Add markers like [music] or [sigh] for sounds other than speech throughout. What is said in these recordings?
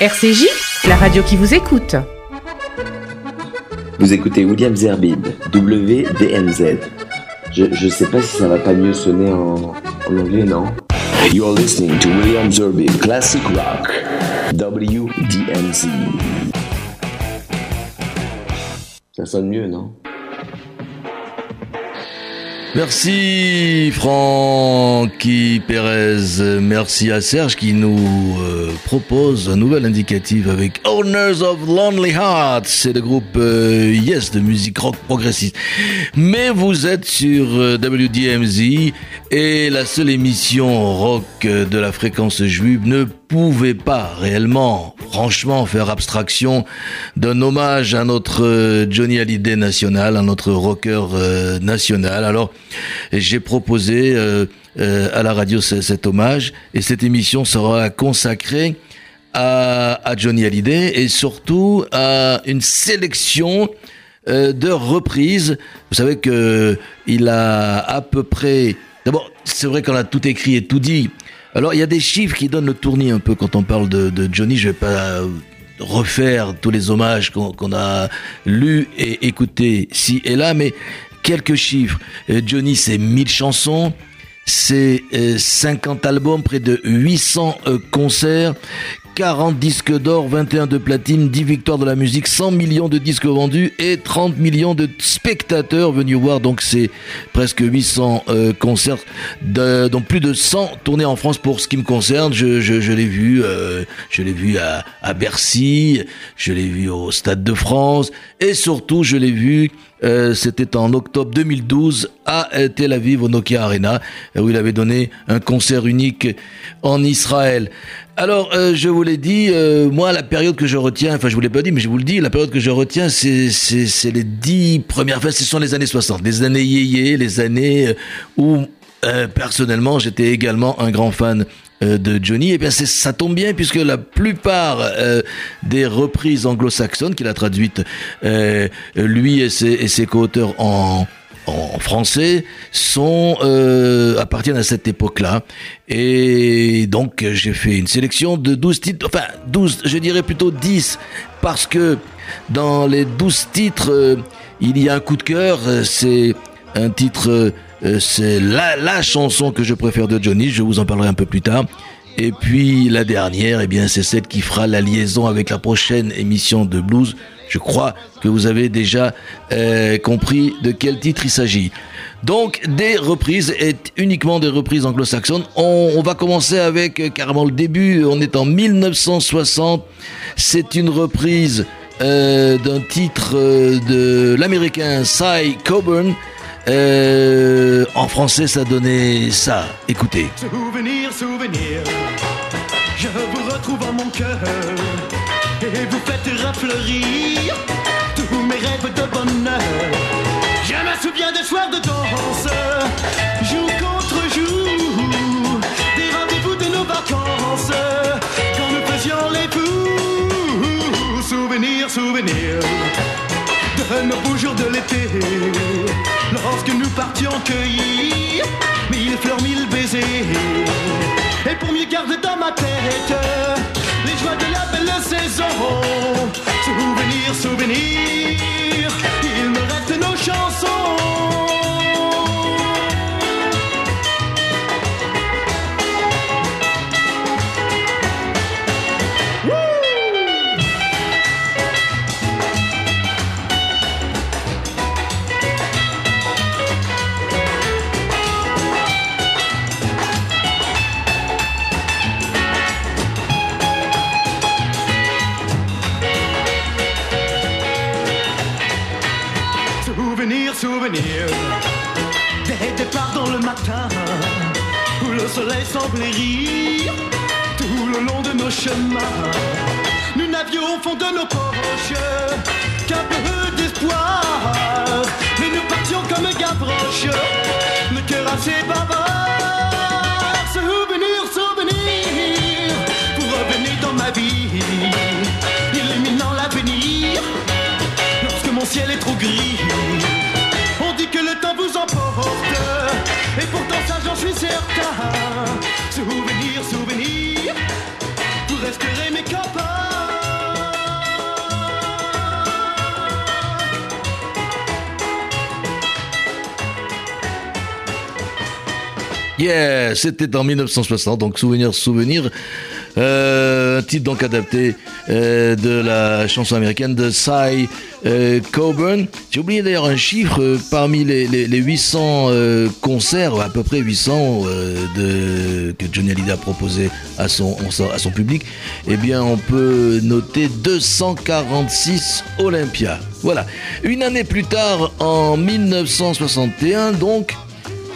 RCJ, la radio qui vous écoute. Vous écoutez William Zerbib, WDMZ. Je, je sais pas si ça va pas mieux sonner en, en anglais, non? You're listening to William Zerbib, Classic Rock, WDMZ. Ça sonne mieux, non? Merci Francky Perez, merci à Serge qui nous euh, propose un nouvel indicatif avec Owners of Lonely Hearts, c'est le groupe euh, Yes de musique rock progressiste. Mais vous êtes sur euh, WDMZ et la seule émission rock de la fréquence juive ne pouvait pas réellement, franchement, faire abstraction d'un hommage à notre euh, Johnny Hallyday national, à notre rocker euh, national. Alors, j'ai proposé euh, à la radio cet hommage et cette émission sera consacrée à, à Johnny Hallyday et surtout à une sélection de reprises. Vous savez que il a à peu près. D'abord, c'est vrai qu'on a tout écrit et tout dit. Alors il y a des chiffres qui donnent le tournis un peu quand on parle de, Johnny. Je vais pas refaire tous les hommages qu'on a lus et écoutés ci et là, mais quelques chiffres. Johnny, c'est 1000 chansons. C'est 50 albums, près de 800 concerts, 40 disques d'or, 21 de platine, 10 victoires de la musique, 100 millions de disques vendus et 30 millions de spectateurs venus voir donc ces presque 800 euh, concerts, donc plus de 100 tournées en France pour ce qui me concerne. Je, l'ai vu, euh, à Bercy, je l'ai vu au Stade de France et surtout je l'ai vu euh, c'était en octobre 2012 à Tel Aviv au Nokia Arena où il avait donné un concert unique en Israël. Alors, euh, je vous l'ai dit, euh, moi, la période que je retiens, enfin, je vous l'ai pas dit, mais je vous le dis, la période que je retiens, c'est, les dix premières, enfin, ce sont les années 60, les années yéyé, les années où, euh, personnellement, j'étais également un grand fan de Johnny, et eh bien ça tombe bien puisque la plupart euh, des reprises anglo-saxonnes qu'il a traduites, euh, lui et ses, ses co-auteurs en, en français sont euh, appartiennent à cette époque-là. Et donc j'ai fait une sélection de 12 titres enfin 12 je dirais plutôt 10 parce que dans les 12 titres euh, il y a un coup de cœur c'est un titre euh, c'est la, la chanson que je préfère de Johnny je vous en parlerai un peu plus tard et puis la dernière, eh bien, c'est celle qui fera la liaison avec la prochaine émission de blues. Je crois que vous avez déjà euh, compris de quel titre il s'agit. Donc des reprises et uniquement des reprises anglo-saxonnes. On, va commencer avec euh, carrément le début. On est en 1960. C'est une reprise euh, d'un titre euh, de l'américain Cy Coburn. Euh, en français, ça donnait ça. Écoutez. Souvenir, souvenir, je vous retrouve en mon cœur et vous faites rafleurir tous mes rêves de bonheur. Je me souviens des soirs de danse, jour contre jour, des rendez-vous de nos vacances quand nous faisions les fous. Souvenir, souvenir de nos beaux jours de l'été, lorsque nous partions cueillir mille fleurs, mille baisers. Et pour mieux garder dans ma tête c'était en 1960, donc souvenir, souvenir. Euh, un titre donc adapté euh, de la chanson américaine de Cy euh, Coburn. J'ai oublié d'ailleurs un chiffre parmi les, les, les 800 euh, concerts, à peu près 800 de, que Johnny Hallyday a proposé à son, à son public. Eh bien, on peut noter 246 Olympia. Voilà. Une année plus tard, en 1961, donc,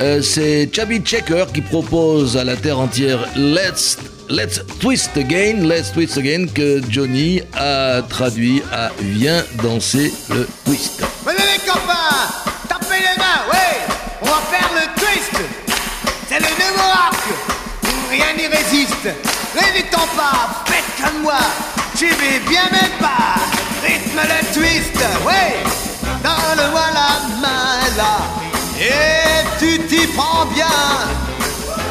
euh, c'est Chubby Checker qui propose à la terre entière Let's Let's Twist Again, Let's Twist Again que Johnny a traduit à Viens danser le twist. Venez les copains, tapez les mains, oui, on va faire le twist. C'est le nouveau arc, rien n'y résiste. Ton pas, faites comme moi, j'y vais bien même pas. Rythme le twist, oui, dans le voilà main là. Et tu t'y prends bien,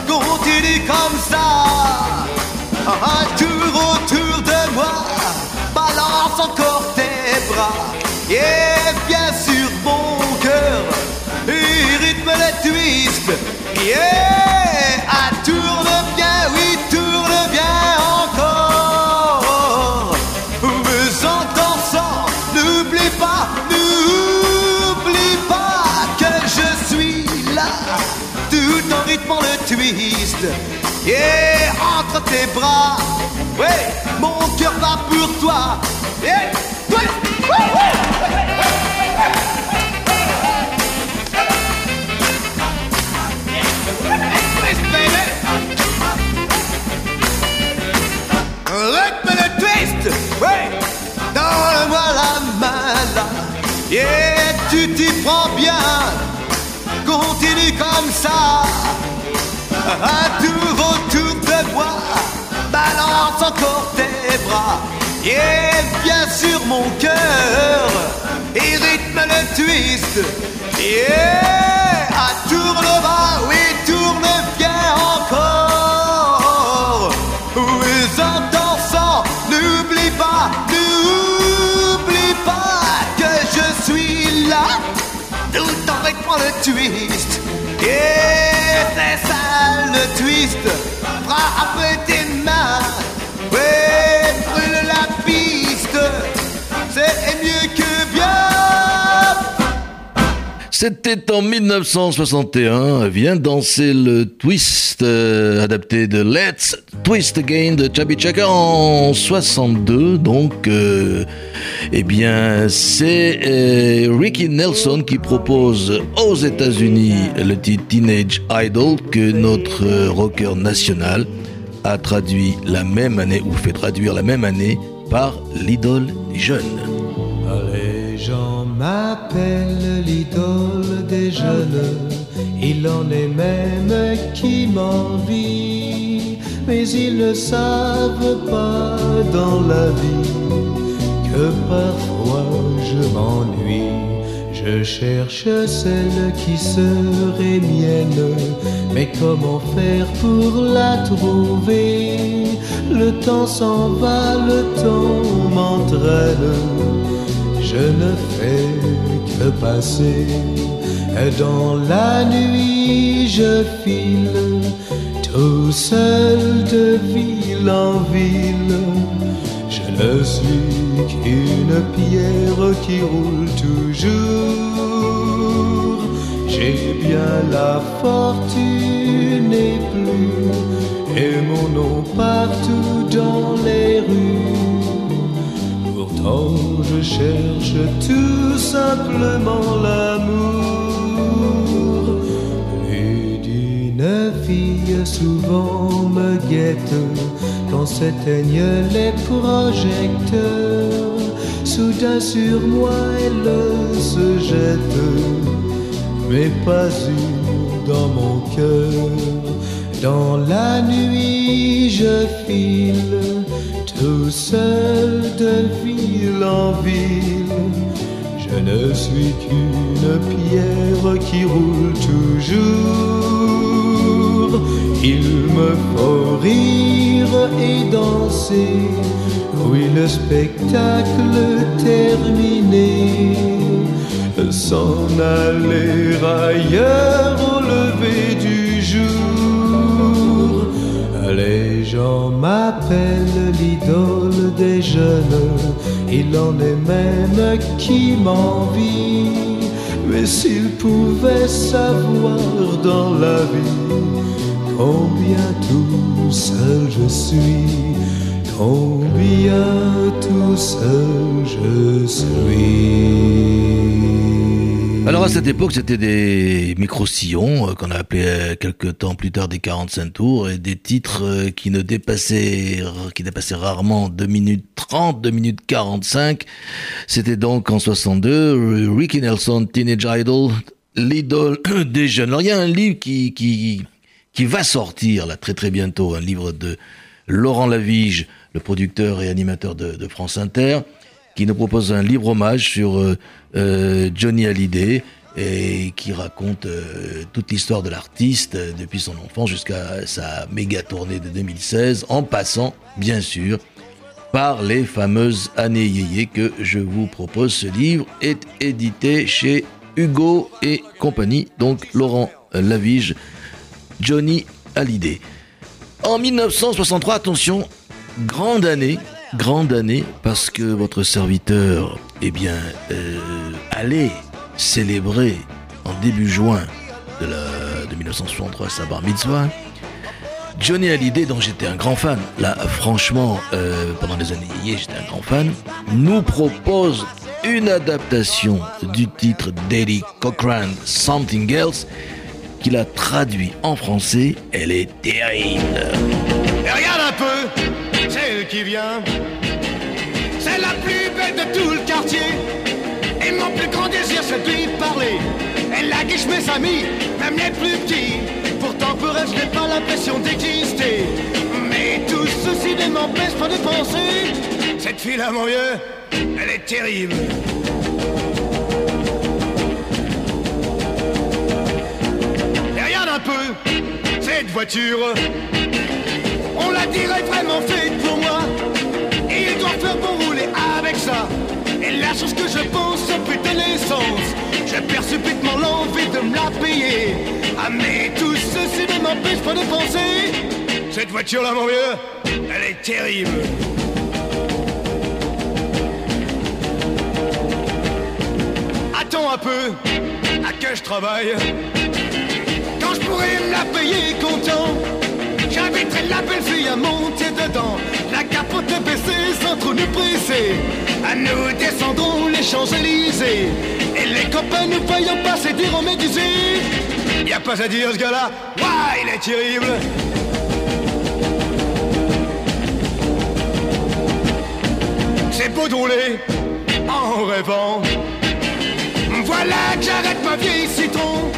continue comme ça. Un tour autour de moi, balance encore tes bras. Et bien sûr mon cœur, et rythme le twist. Yeah, ah, tourne Entre tes bras, ouais, mon cœur bat pour toi. Yeah, twist, ouais, ouais. Rythme le twist, ouais, dans le voilà mal. Yeah, tu t'y prends bien, continue comme ça. Un tour autour de moi, balance encore tes bras. Yeah, bien sûr mon cœur, et rythme le twist. Yeah, à tourne bas, oui, tourne bien encore. Oui, en dansant, n'oublie pas, n'oublie pas que je suis là, tout en rythmant le twist. Et c'est ça le twist, frappe tes mains, C'était en 1961, Viens danser le twist, euh, adapté de Let's Twist Again de Chubby Checker en 62. Donc, euh, eh bien, c'est euh, Ricky Nelson qui propose aux États-Unis le titre Teenage Idol que notre rocker national a traduit la même année, ou fait traduire la même année, par l'idole. Les gens m'appellent l'idole des jeunes, il en est même qui m'envie, mais ils ne savent pas dans la vie que parfois je m'ennuie. Je cherche celle qui serait mienne, mais comment faire pour la trouver? Le temps s'en va, le temps m'entraîne je ne fais que passer. Dans la nuit, je file tout seul de ville en ville. Je ne suis qu'une pierre qui roule toujours. J'ai bien la fortune et plus, et mon nom partout dans les rues. Pourtant je cherche tout simplement l'amour. Plus d'une fille souvent me guette quand s'éteignent les projecteurs. Soudain sur moi elle se jette, mais pas une dans mon cœur. Dans la nuit je file tout seul de ville en ville. Je ne suis qu'une pierre qui roule toujours. Il me faut rire et danser. Oui, le spectacle terminé. S'en aller ailleurs gens m'appellent l'idole des jeunes, il en est même qui m'envie. Mais s'ils pouvaient savoir dans la vie combien tout seul je suis, combien tout seul je suis. Alors à cette époque, c'était des micro-sillons euh, qu'on a appelé euh, quelques temps plus tard des 45 tours et des titres euh, qui ne dépassaient qui dépassaient rarement 2 minutes 30, 2 minutes 45. C'était donc en 62 Ricky Nelson, Teenage Idol, l'idole [coughs] des jeunes. Alors il y a un livre qui qui qui va sortir là très très bientôt, un livre de Laurent Lavige, le producteur et animateur de, de France Inter qui nous propose un libre hommage sur euh, euh, Johnny Hallyday et qui raconte euh, toute l'histoire de l'artiste depuis son enfance jusqu'à sa méga tournée de 2016, en passant, bien sûr, par les fameuses années yéyé que je vous propose. Ce livre est édité chez Hugo et compagnie, donc Laurent Lavige, Johnny Hallyday. En 1963, attention, grande année, grande année parce que votre serviteur, eh bien, euh, allait célébrer en début juin de, la, de 1963 sa bar mitzvah. Johnny Hallyday, dont j'étais un grand fan, là franchement, euh, pendant les années j'étais un grand fan, nous propose une adaptation du titre d'Eddie Cochrane, Something Else, qu'il a traduit en français. Elle est terrible. Regarde un peu celle qui vient. C'est la plus belle de tout le quartier. Et mon plus grand désir, c'est de lui parler. Elle a guiche mes amis, même les plus petits. Pourtant, pour elle, je n'ai pas l'impression d'exister. Mais tout ceci ne m'empêche pas de penser. Cette fille-là, mon vieux, elle est terrible. Et regarde un peu cette voiture. On la dirait vraiment faite pour moi. Et il doit faire bon rouler avec ça. Et la chose que je pense, putain l'essence. Je perds subitement l'envie de me la payer. Ah mais tout ceci m'empêche pas de penser. Cette voiture-là, mon vieux, elle est terrible. Attends un peu, à que je travaille? Quand je pourrais me la payer content. J'inviterai la belle fille à monter dedans. La capote baissée sans trop nous presser. Nous descendrons les Champs-Élysées. Et les copains nous voyons passer diront médusés. Y a pas à dire ce gars-là, Ouah, il est terrible. C'est beau de rouler en rêvant. Voilà que j'arrête ma vieille citron.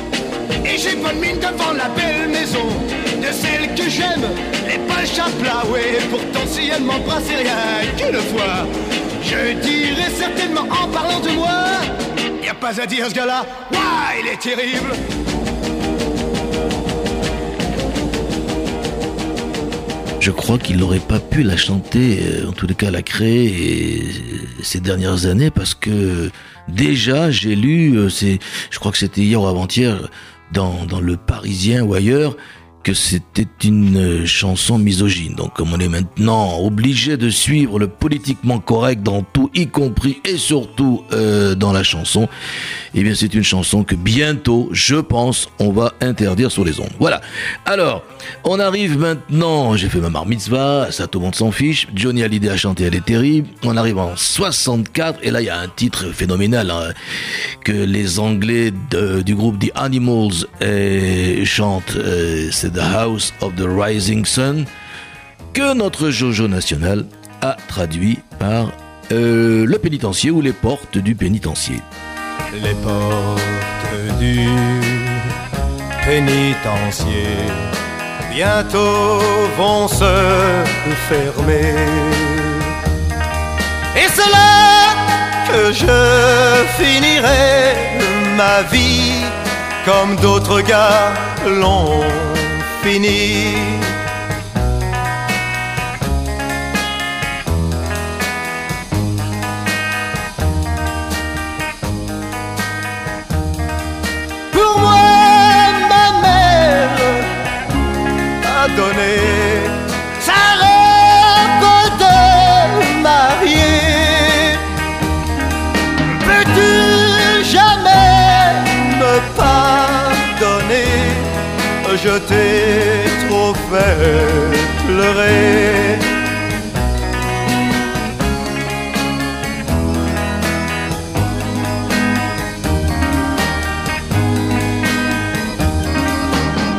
Et j'ai bonne mine devant la belle maison de celle que j'aime, les pages à plat, ouais. Pourtant, si elle m'embrassait rien qu'une fois, je dirais certainement en parlant de moi. Y a pas à dire ce gars-là, ouah, il est terrible. Je crois qu'il n'aurait pas pu la chanter, euh, en tous les cas la créer et, ces dernières années parce que déjà j'ai lu, euh, je crois que c'était hier ou avant-hier, dans, dans le Parisien ou ailleurs, que c'était une chanson misogyne. Donc comme on est maintenant obligé de suivre le politiquement correct dans tout, y compris et surtout euh, dans la chanson, eh bien c'est une chanson que bientôt, je pense, on va interdire sur les ondes. Voilà. Alors, on arrive maintenant, j'ai fait ma bar mitzvah, ça tout le monde s'en fiche, Johnny Hallyday a chanté Elle est terrible, on arrive en 64, et là il y a un titre phénoménal hein, que les Anglais du groupe The Animals euh, chantent, euh, The House of the Rising Sun, que notre Jojo national a traduit par euh, le pénitencier ou les portes du pénitencier. Les portes du pénitencier bientôt vont se fermer. Et c'est là que je finirai ma vie comme d'autres gars l'ont Pour moi, ma mère a donné je t'ai trop fait pleurer.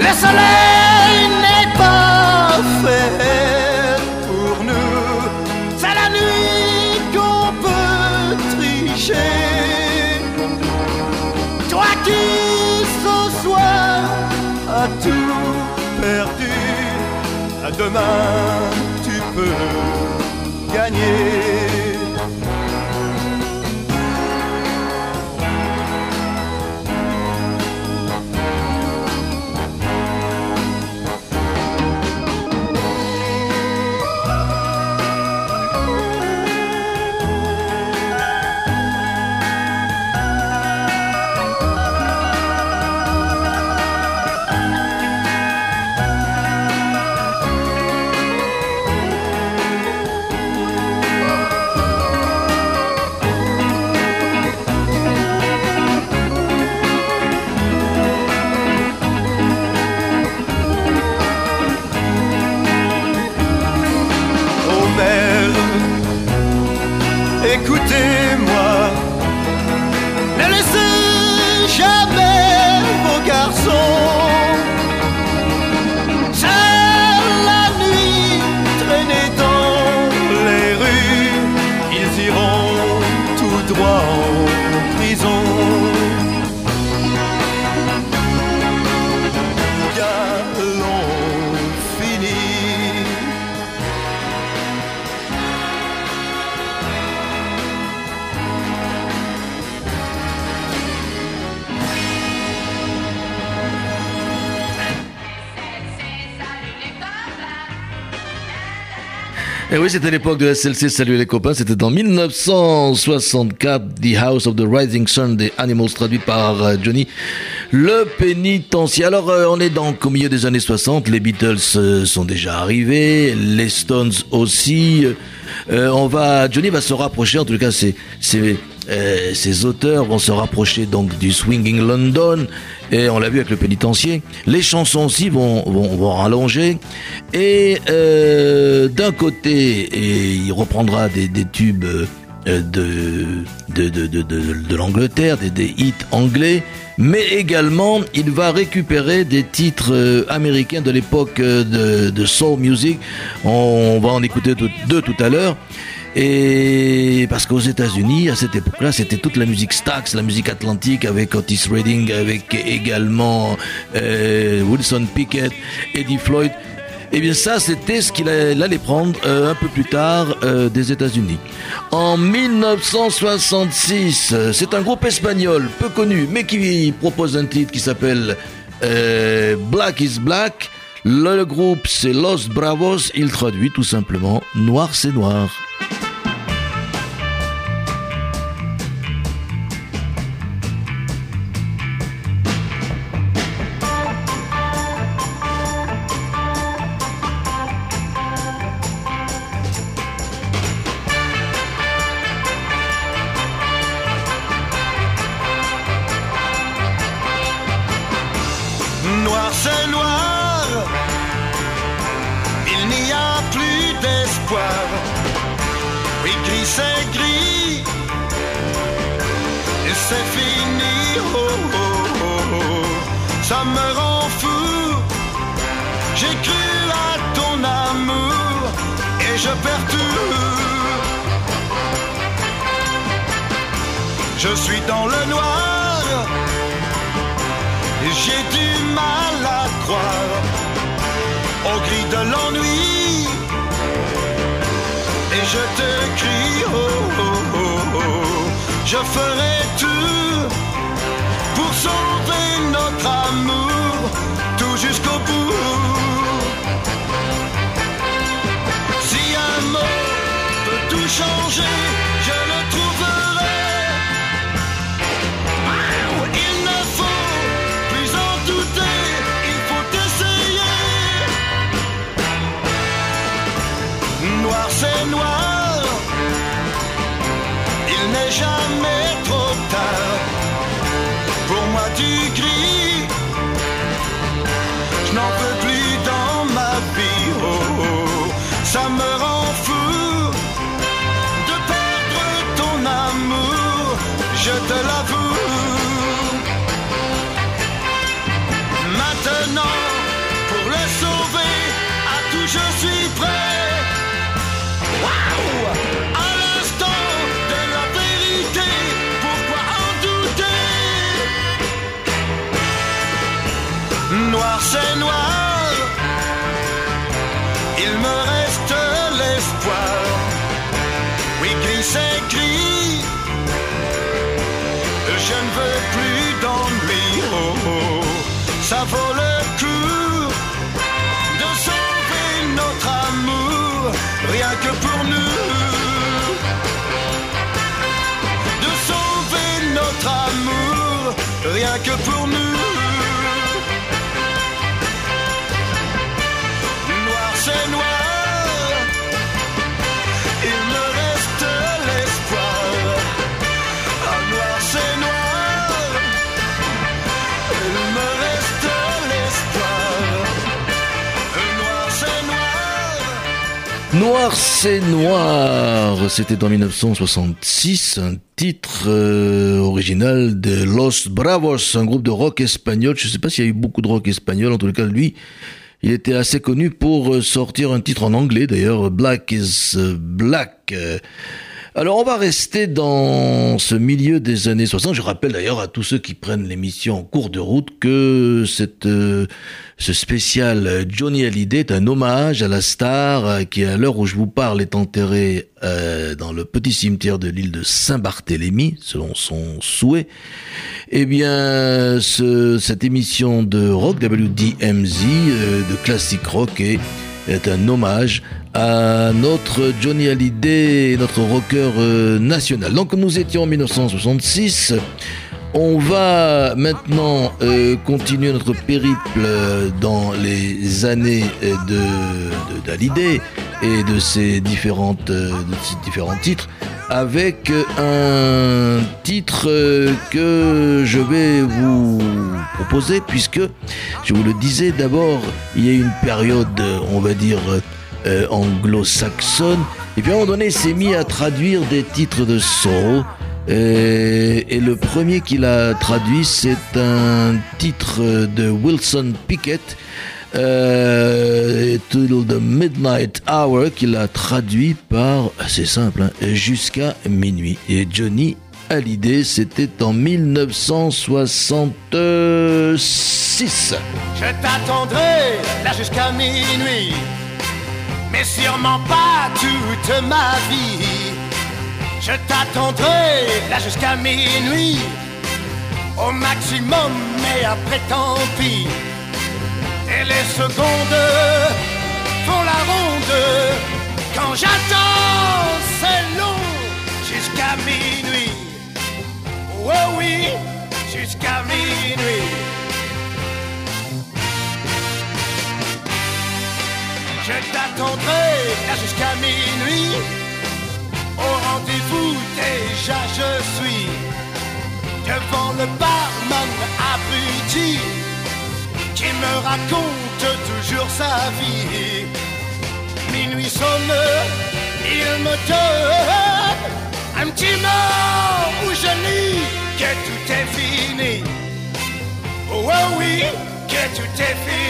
Le demain tu peux gagner. shall Et oui, c'était l'époque de SLC Salut les copains. C'était en 1964, The House of the Rising Sun des Animals, traduit par euh, Johnny Le Pénitencier. Alors, euh, on est donc au milieu des années 60. Les Beatles euh, sont déjà arrivés, les Stones aussi. Euh, on va, Johnny va se rapprocher. En tout cas, c'est, euh, ces auteurs vont se rapprocher donc du swinging London et on l'a vu avec le pénitencier. Les chansons aussi vont vont, vont rallonger et euh, d'un côté il reprendra des, des tubes euh, de de de de, de, l'Angleterre, des, des hits anglais, mais également il va récupérer des titres euh, américains de l'époque euh, de, soul music. On va en écouter deux tout à l'heure. Et parce qu'aux États-Unis, à cette époque-là, c'était toute la musique Stax, la musique atlantique avec Otis Redding, avec également euh, Wilson Pickett, Eddie Floyd. Et bien ça, c'était ce qu'il allait prendre euh, un peu plus tard euh, des États-Unis. En 1966, euh, c'est un groupe espagnol peu connu, mais qui propose un titre qui s'appelle Black is Black. Le, groupe, c'est Los Bravos. Il traduit tout simplement Noir, c'est. Noir que pour nous. Noir. C'est noir, c'était en 1966, un titre euh, original de Los Bravos, un groupe de rock espagnol. Je ne sais pas s'il y a eu beaucoup de rock espagnol, en tout cas lui, il était assez connu pour euh, sortir un titre en anglais d'ailleurs, Black is euh, Black. Alors on va rester dans ce milieu des années 60. Je rappelle d'ailleurs à tous ceux qui prennent l'émission en cours de route que cette, euh, ce spécial Johnny Hallyday est un hommage à la star qui à l'heure où je vous parle est enterrée euh, dans le petit cimetière de l'île de Saint-Barthélemy selon son souhait. Eh bien ce, cette émission de rock WDMZ euh, de classique rock est est un hommage à notre Johnny Hallyday, notre rocker euh, national. Donc nous étions en 1966. On va maintenant euh, continuer notre périple euh, dans les années de d'Hallyday et de ses différentes de ses différents titres avec un titre euh, que je vais vous proposer puisque je vous le disais d'abord il y a une période euh, on va dire euh, anglo-saxonne et puis à un moment donné il s'est mis à traduire des titres de soul et le premier qu'il a traduit c'est un titre de Wilson Pickett euh, Till the Midnight Hour qu'il a traduit par, c'est simple, hein, jusqu'à minuit. Et Johnny Hallyday, c'était en 1966. Je t'attendrai là jusqu'à minuit, mais sûrement pas toute ma vie. Je t'attendrai là jusqu'à minuit, au maximum, mais après tant pis. Et les secondes font la ronde, quand j'attends, c'est long, jusqu'à minuit. Oh oui, jusqu'à minuit. Je t'attendrai là jusqu'à minuit. Au rendez-vous déjà je suis devant le barman abruti me raconte toujours sa vie. Minuit sonne, il me donne un petit mot où je lis que tout est fini. Oh, oh oui, que tout est fini.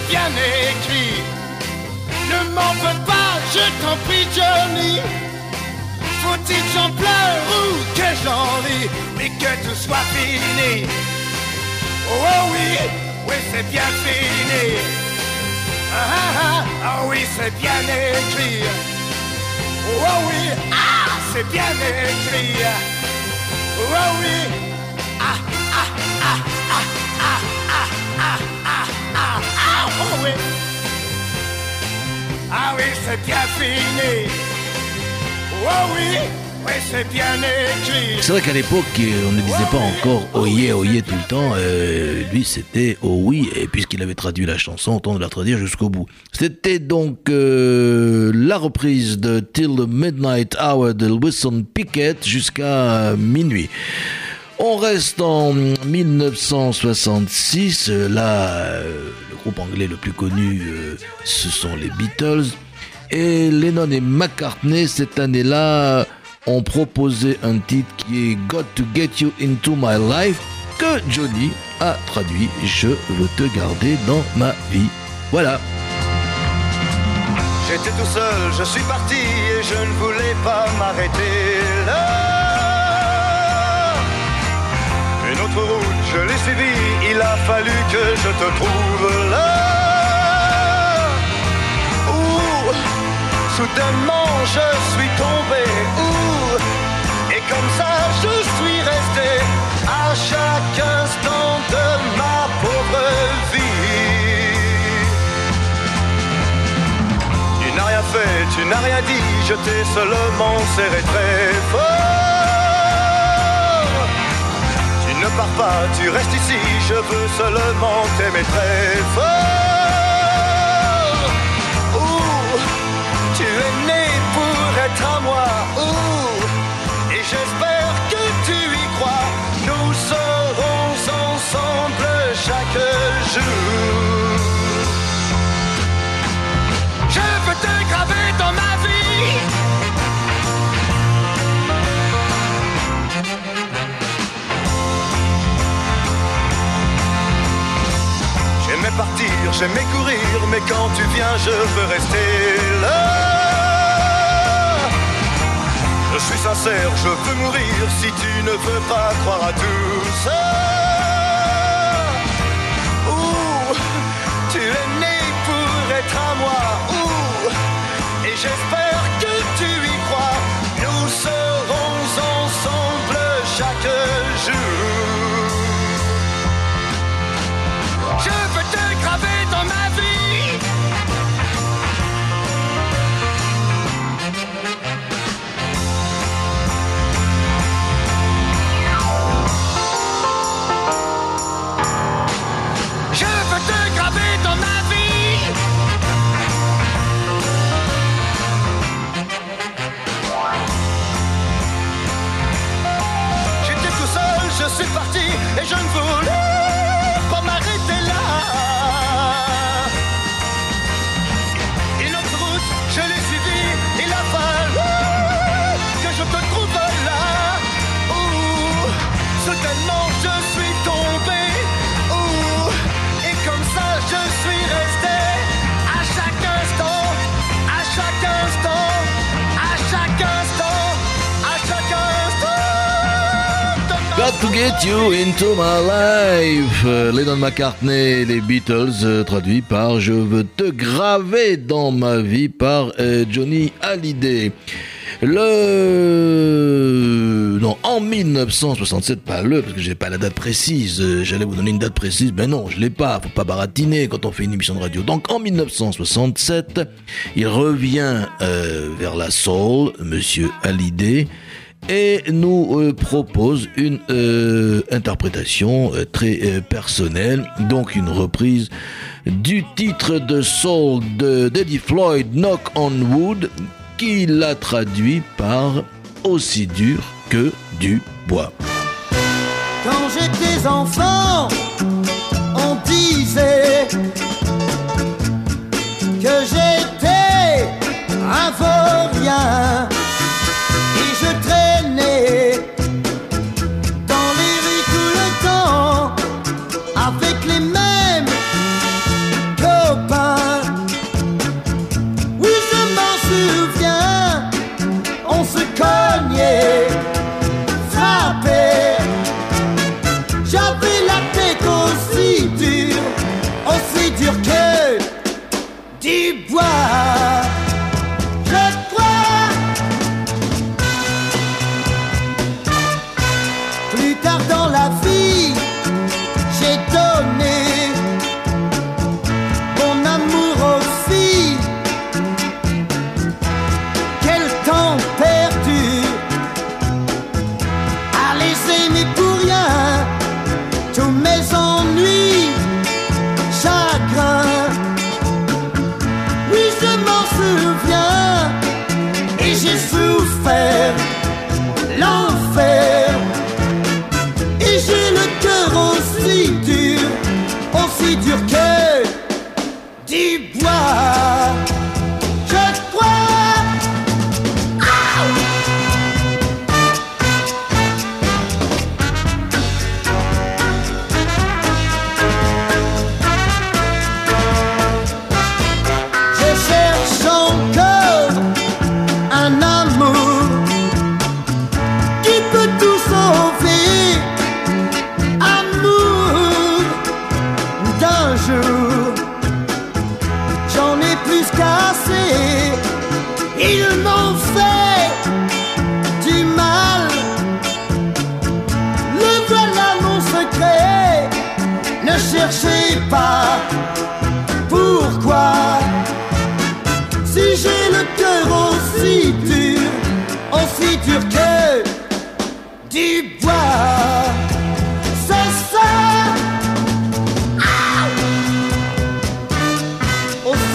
c'est bien écrit. Ne m'en veux pas, je t'en prie, Johnny. Faut-il que j'en pleure ou que j'en ris, mais que tout soit fini? Oh, oh oui, oui, c'est bien fini. Ah, ah, ah, ah oh, oui, c'est bien écrit. Oh, oh, oui, ah, c'est bien écrit. Oh oui, ah, ah, ah, ah. ah ah oh oui. Ah oui c'est bien fini. Oh oui, C'est vrai qu'à l'époque, on ne disait pas encore oh yeah, oh yeah tout le temps. Euh, lui, c'était oh oui, et puisqu'il avait traduit la chanson, autant de la traduire jusqu'au bout. C'était donc euh, la reprise de Till the Midnight Hour de Wilson Pickett jusqu'à minuit. On reste en 1966. Là, groupe anglais le plus connu, euh, ce sont les Beatles. Et Lennon et McCartney, cette année-là, ont proposé un titre qui est Got to Get You Into My Life, que Johnny a traduit Je veux te garder dans ma vie. Voilà. J'étais tout seul, je suis parti et je ne voulais pas m'arrêter suivi, il a fallu que je te trouve là. Ouh, soudainement je suis tombé, ouh, et comme ça je suis resté à chaque instant de ma pauvre vie. Tu n'as rien fait, tu n'as rien dit, je t'ai seulement serré très fort pars pas, tu restes ici, je veux seulement t'aimer très fort. Ouh, tu es né pour être à moi, ouh, et j'espère que tu y crois. Nous serons ensemble chaque jour. Je veux te graver j'aimais courir, mais quand tu viens, je veux rester là. Je suis sincère, je veux mourir si tu ne veux pas croire à tout ça. Ouh, tu es né pour être à moi, ouh, et j'espère You into my life. Euh, Lennon McCartney, les Beatles, euh, traduit par Je veux te graver dans ma vie par euh, Johnny Hallyday. Le non en 1967 pas le parce que j'ai pas la date précise j'allais vous donner une date précise ben non je l'ai pas faut pas baratiner quand on fait une émission de radio donc en 1967 il revient vers la soul monsieur Hallyday et nous euh, propose une euh, interprétation euh, très personnelle, donc une reprise du titre de soul de d'Eddie Floyd, Knock on Wood, qu'il a traduit par Aussi dur que du bois. Quand j'étais enfant, on disait que j'étais un vaurien et je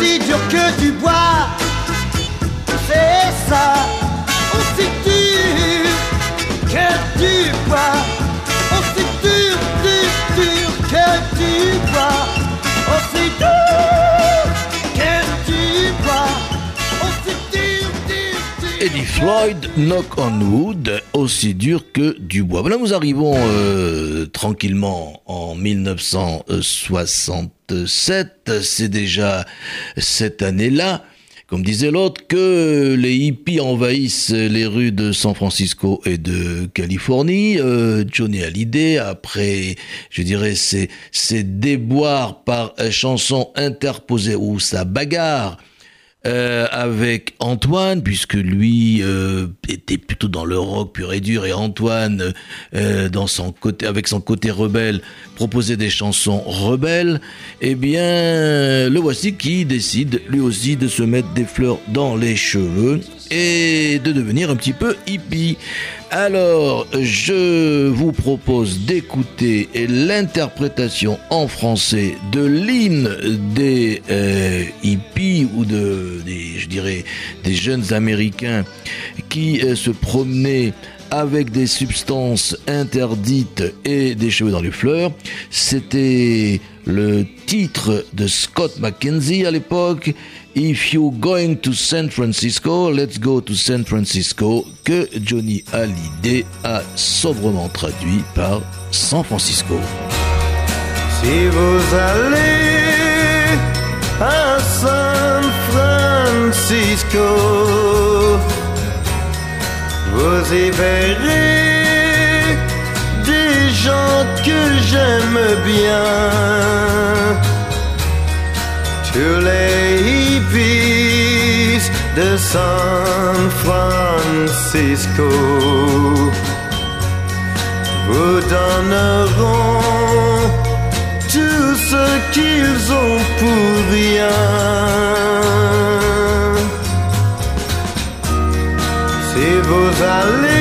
Aussi dur que du bois. C'est ça. Aussi dur que du bois. Floyd, Knock on Wood, aussi dur que du bois. Voilà, nous arrivons euh, tranquillement en 1967. C'est déjà cette année-là. Comme disait l'autre, que les hippies envahissent les rues de San Francisco et de Californie. Euh, Johnny Hallyday, après, je dirais, ses, ses déboires par chansons interposées ou sa bagarre euh, avec Antoine, puisque lui euh, était plutôt dans le rock pur et dur, et Antoine, euh, dans son côté, avec son côté rebelle, proposait des chansons rebelles. Eh bien, le voici qui décide lui aussi de se mettre des fleurs dans les cheveux et de devenir un petit peu hippie. Alors, je vous propose d'écouter l'interprétation en français de l'hymne des euh, hippies ou de, des, je dirais, des jeunes américains qui euh, se promenaient avec des substances interdites et des cheveux dans les fleurs. C'était le titre de Scott McKenzie à l'époque. If you're going to San Francisco, let's go to San Francisco, que Johnny Hallyday a sobrement traduit par San Francisco. Si vous allez à San Francisco, vous y verrez des gens que j'aime bien. Tous les hippies de San Francisco vous donneront tout ce qu'ils ont pour rien. Si vous allez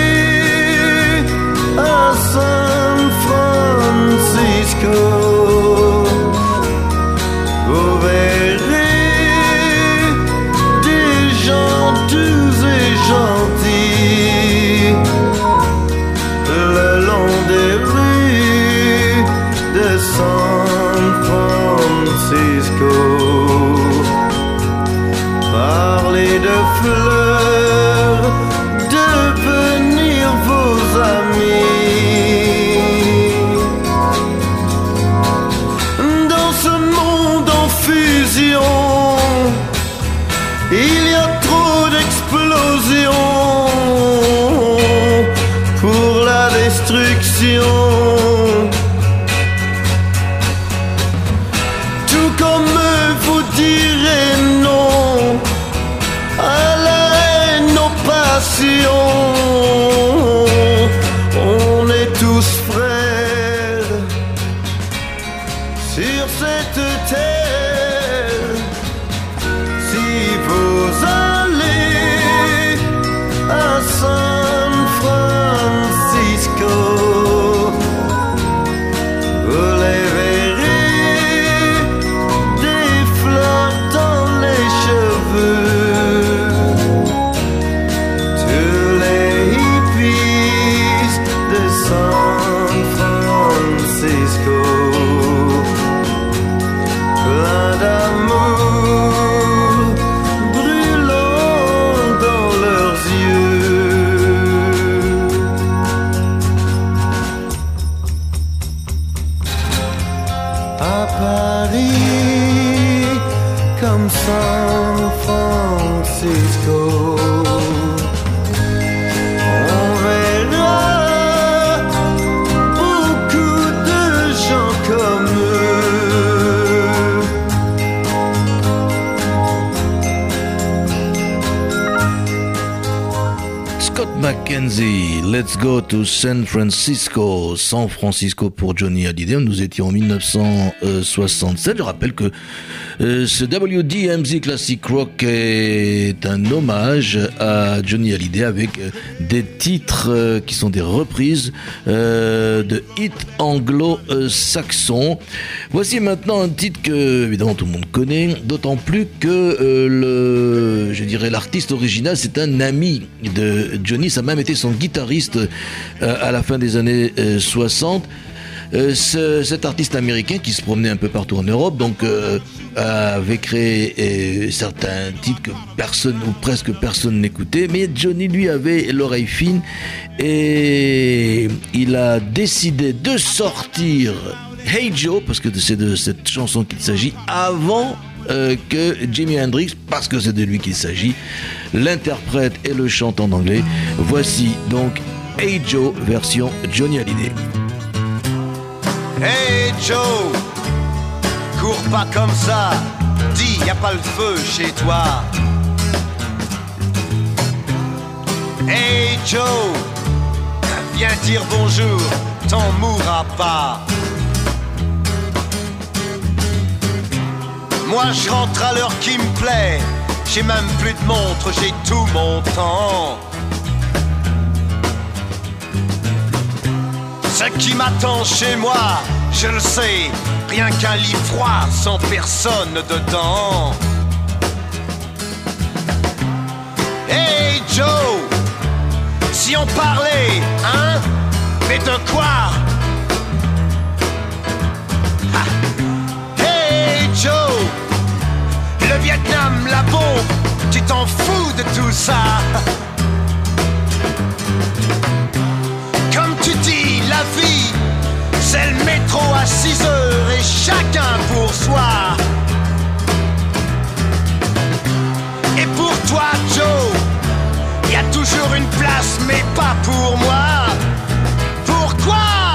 San Francisco. San Francisco pour Johnny Hallyday. Nous étions en 1967. Je rappelle que euh, ce WDMZ Classic Rock est un hommage à Johnny Hallyday avec euh, des titres euh, qui sont des reprises de hits anglo-saxons. Voici maintenant un titre que évidemment tout le monde connaît, d'autant plus que le, je dirais l'artiste original c'est un ami de Johnny, ça a même été son guitariste à la fin des années 60. Euh, cet artiste américain qui se promenait un peu partout en Europe, donc euh, avait créé euh, certains titres que personne ou presque personne n'écoutait, mais Johnny lui avait l'oreille fine et il a décidé de sortir Hey Joe, parce que c'est de cette chanson qu'il s'agit, avant que Jimi Hendrix, parce que c'est de lui qu'il s'agit, l'interprète et le chante en anglais. Voici donc Hey Joe version Johnny Hallyday. Hey Joe, cours pas comme ça, dis y a pas le feu chez toi. Hey Joe, viens dire bonjour, t'en mourras pas. Moi je rentre à l'heure qui me plaît, j'ai même plus de montre, j'ai tout mon temps. Ce qui m'attend chez moi, je le sais, rien qu'un lit froid sans personne dedans. Hey Joe, si on parlait, hein Mais de quoi le Vietnam, la bombe, tu t'en fous de tout ça la vie, c'est le métro à 6 heures et chacun pour soi. Et pour toi, Joe, y a toujours une place, mais pas pour moi. Pourquoi?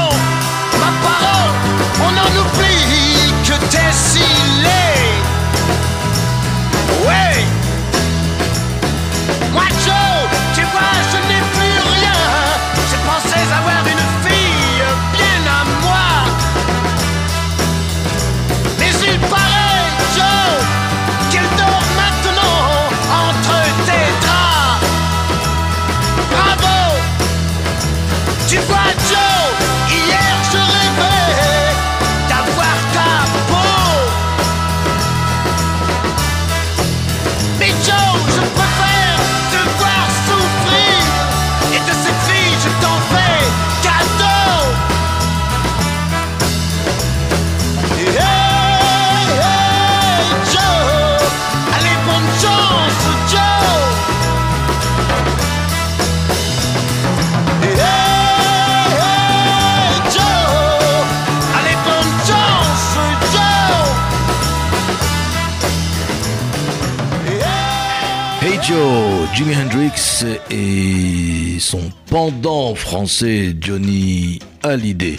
français Johnny Hallyday.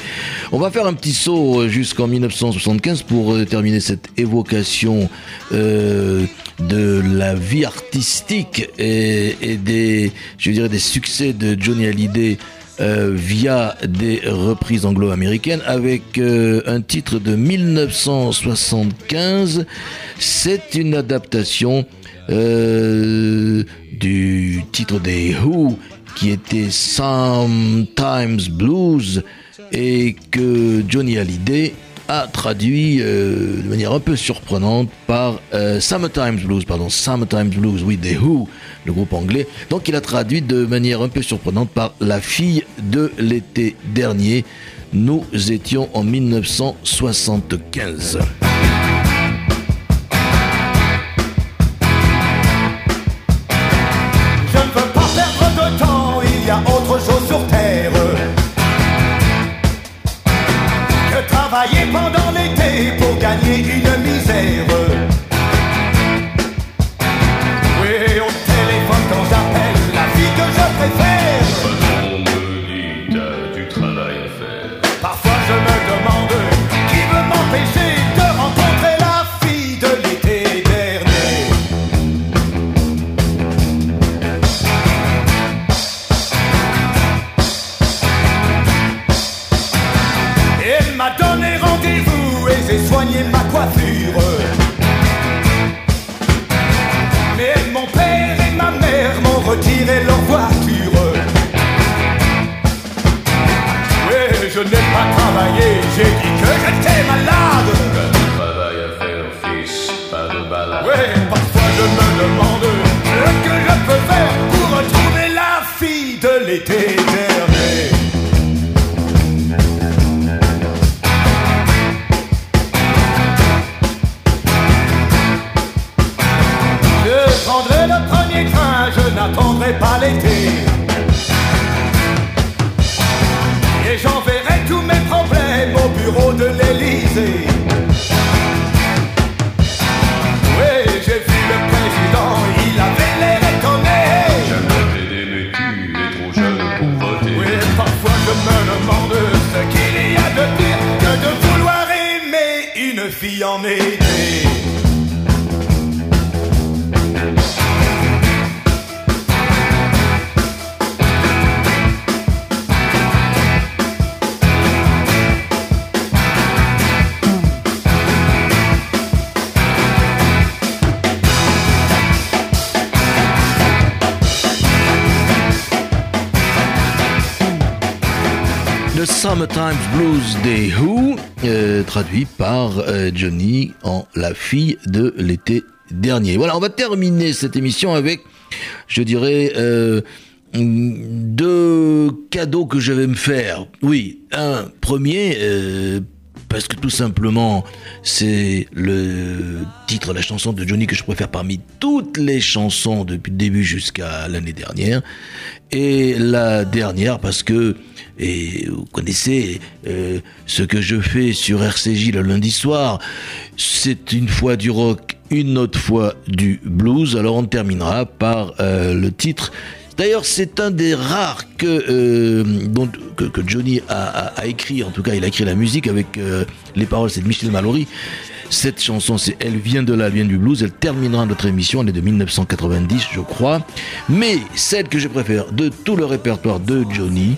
On va faire un petit saut jusqu'en 1975 pour euh, terminer cette évocation euh, de la vie artistique et, des, je dirais, des succès de Johnny Hallyday euh, via des reprises anglo-américaines avec euh, un titre de 1975. C'est une adaptation euh, du titre des Who qui était Sometimes Blues et que Johnny Hallyday a traduit euh, de manière un peu surprenante par euh, Summertime Blues, pardon, Summertime Blues, oui, des Who, le groupe anglais. Donc il a traduit de manière un peu surprenante par La fille de l'été dernier. Nous étions en 1975. En été. The Summertime Blues des Who, euh, traduit par euh, Johnny en La fille de l'été dernier. Voilà, on va terminer cette émission avec, je dirais, euh, deux cadeaux que je vais me faire. Oui, un premier, parce que tout simplement, c'est le titre la chanson de Johnny que je préfère parmi toutes les chansons depuis le début jusqu'à l'année dernière. Et la dernière parce que, et vous connaissez euh, ce que je fais sur RCJ le lundi soir, c'est une fois du rock, une autre fois du blues. Alors on terminera par euh, le titre D'ailleurs, c'est un des rares que, euh, que, Johnny a, a, écrit, en tout cas, il a écrit la musique avec les paroles, c'est de Michel Mallory. Cette chanson, c'est Elle vient de là, elle vient du blues. Elle terminera notre émission, elle est de 1990, je crois. Mais celle que je préfère de tout le répertoire de Johnny,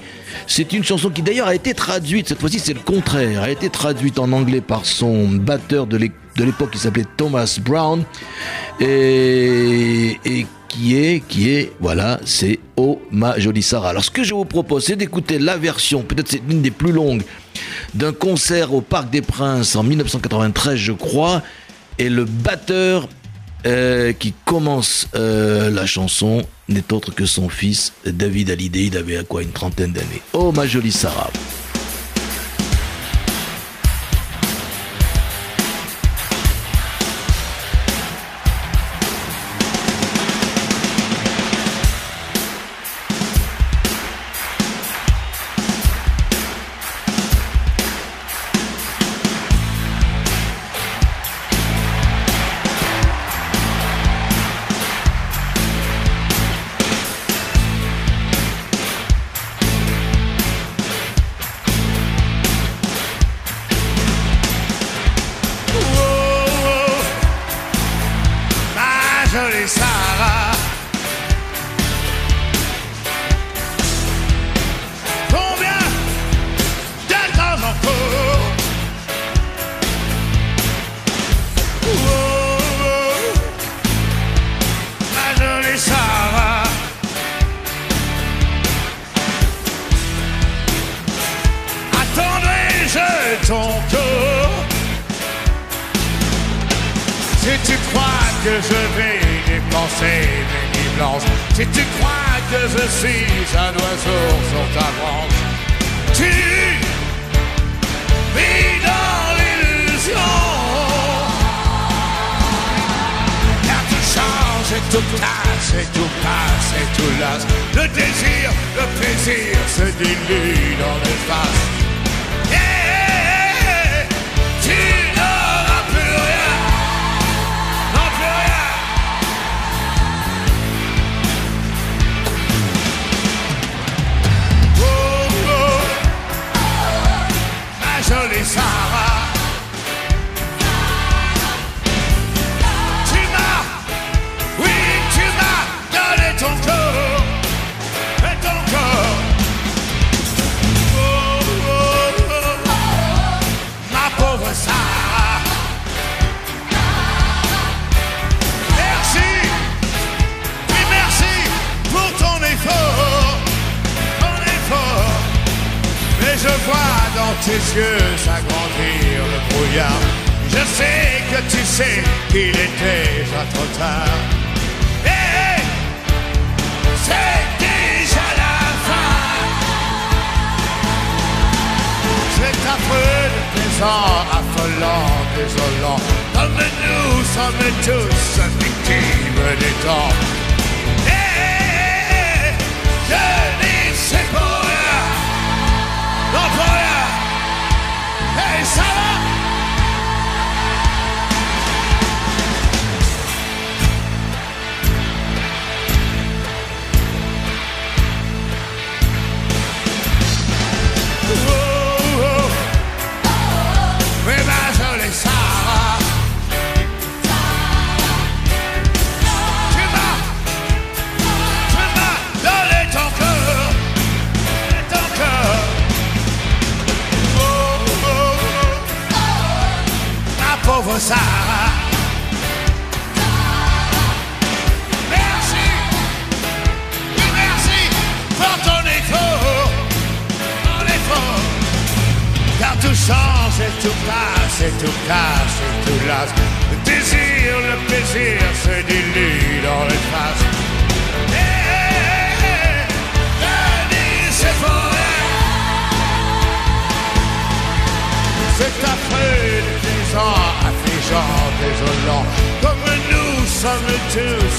c'est une chanson qui d'ailleurs a été traduite, cette fois-ci c'est le contraire, a été traduite en anglais par son batteur de l'époque qui s'appelait Thomas Brown. Et, qui est, qui est, voilà, c'est Oh ma jolie Sarah. Alors ce que je vous propose, c'est d'écouter la version, peut-être c'est l'une des plus longues, d'un concert au Parc des Princes en 1993, je crois, et le batteur euh, qui commence euh, la chanson n'est autre que son fils David Hallyday. Il avait à quoi une trentaine d'années. Oh ma jolie Sarah.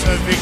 Tous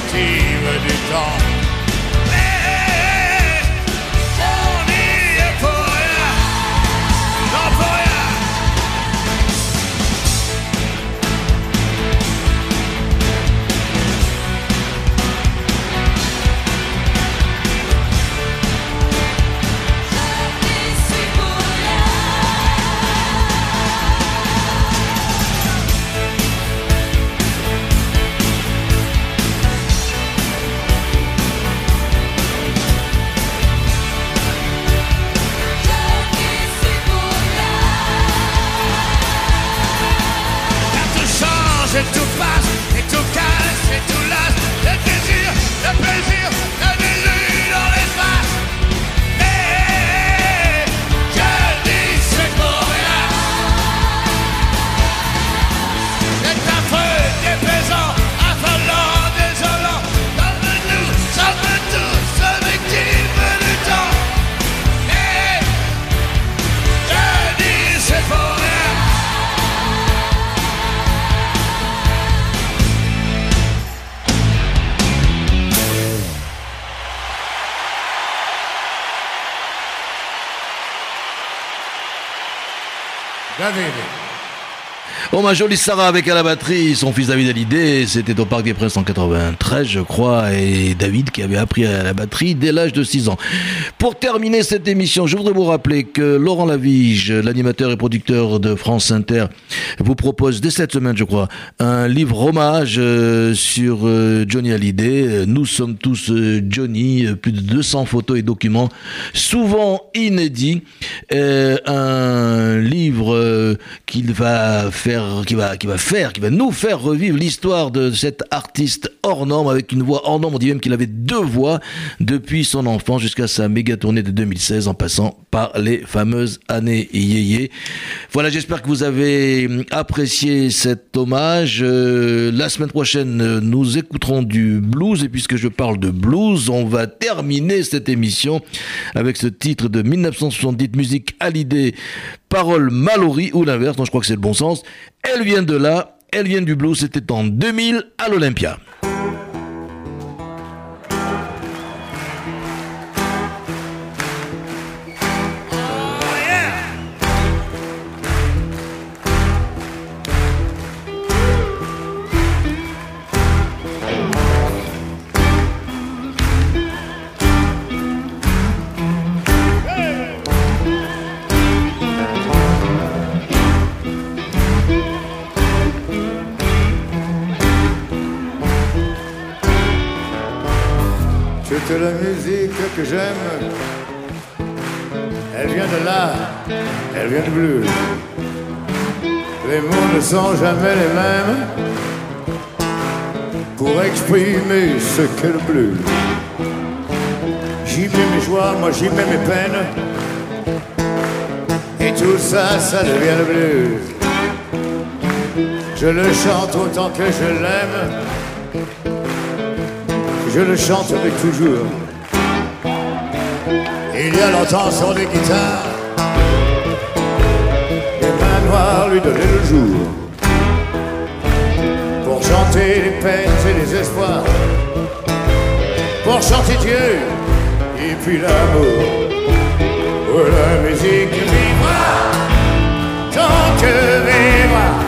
ma jolie Sarah avec à la batterie son fils David Hallyday, c'était au Parc des Princes en 93 je crois, et David qui avait appris à la batterie dès l'âge de 6 ans. Pour terminer cette émission, je voudrais vous rappeler que Laurent Lavige, l'animateur et producteur de France Inter, vous propose dès cette semaine je crois, un livre hommage euh, sur euh, Johnny Hallyday. Nous sommes tous euh, Johnny, plus de 200 photos et documents, souvent inédits. Un livre qu'il va faire, qui va, qui va faire, qui va nous faire revivre l'histoire de cet artiste hors norme avec une voix hors norme. On dit même qu'il avait deux voix depuis son enfance jusqu'à sa méga tournée de 2016 en passant par les fameuses années yéyé. Voilà, j'espère que vous avez apprécié cet hommage. Euh, la semaine prochaine, euh, nous écouterons du blues et puisque je parle de blues, on va terminer cette émission avec ce titre de 1970 musique à l'idée parole Mallory ou l'inverse, non je crois que c'est le bon sens. Elle vient de là, elle vient du blues, c'était en 2000 à l'Olympia. Jamais les mêmes pour exprimer ce qu'est le blues. J'y mets mes joies, moi j'y mets mes peines. Et tout ça, ça devient le blues. Je le chante autant que je l'aime. Je le chanterai toujours. Il y a longtemps sur les guitares, les mains noires lui donnaient le jour. Chanter les peines et les espoirs, pour chanter Dieu et puis l'amour. Pour la musique vivra, tant que vivra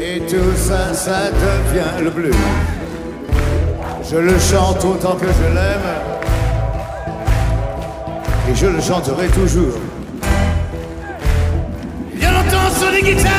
Et tout ça, ça devient le blues. Je le chante autant que je l'aime. Et je le chanterai toujours. A longtemps sur les guitares,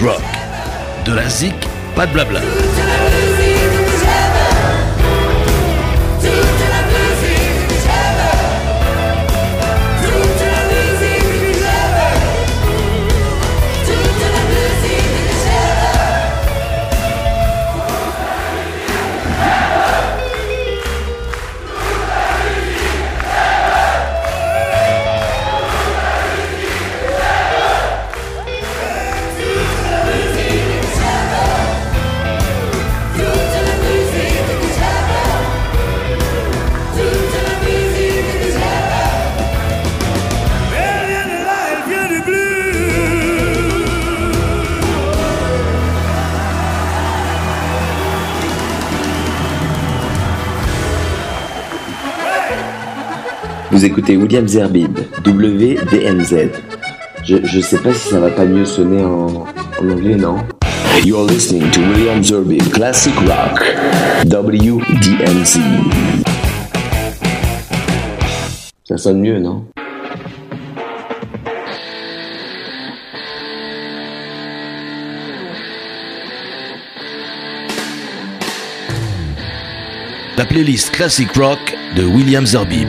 Rock. De la zik, pas de blabla. Vous écoutez William Zerbib, WDMZ. Je, je sais pas si ça va pas mieux sonner en, en anglais, non? You're listening to William Zerbib, Classic Rock, WDMZ. Ça sonne mieux, non? La playlist Classic Rock de William Zerbib.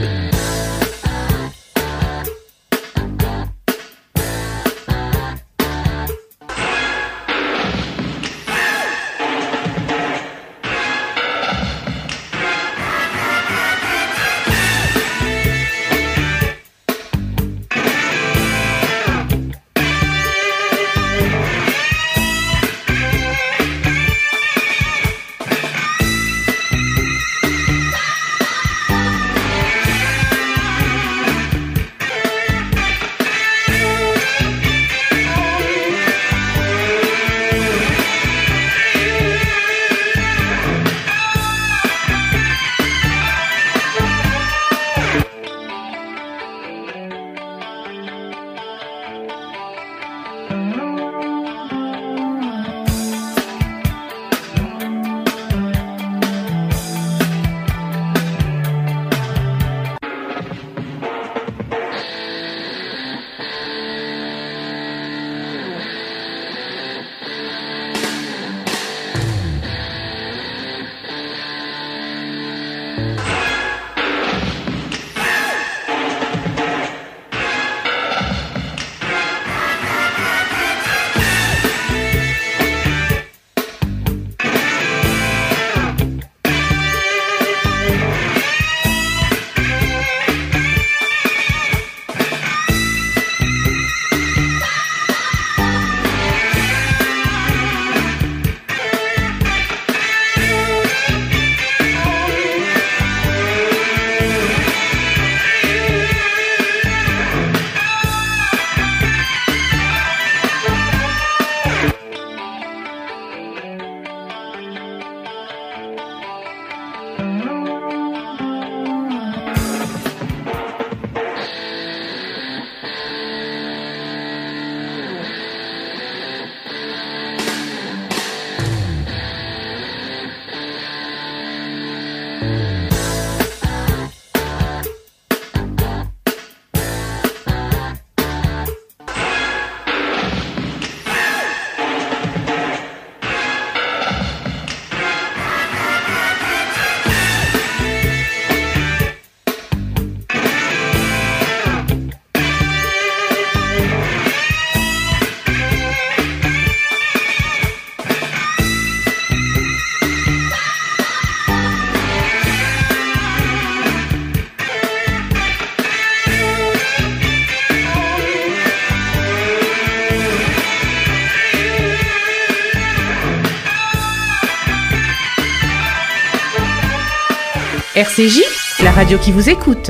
RCJ, la radio qui vous écoute.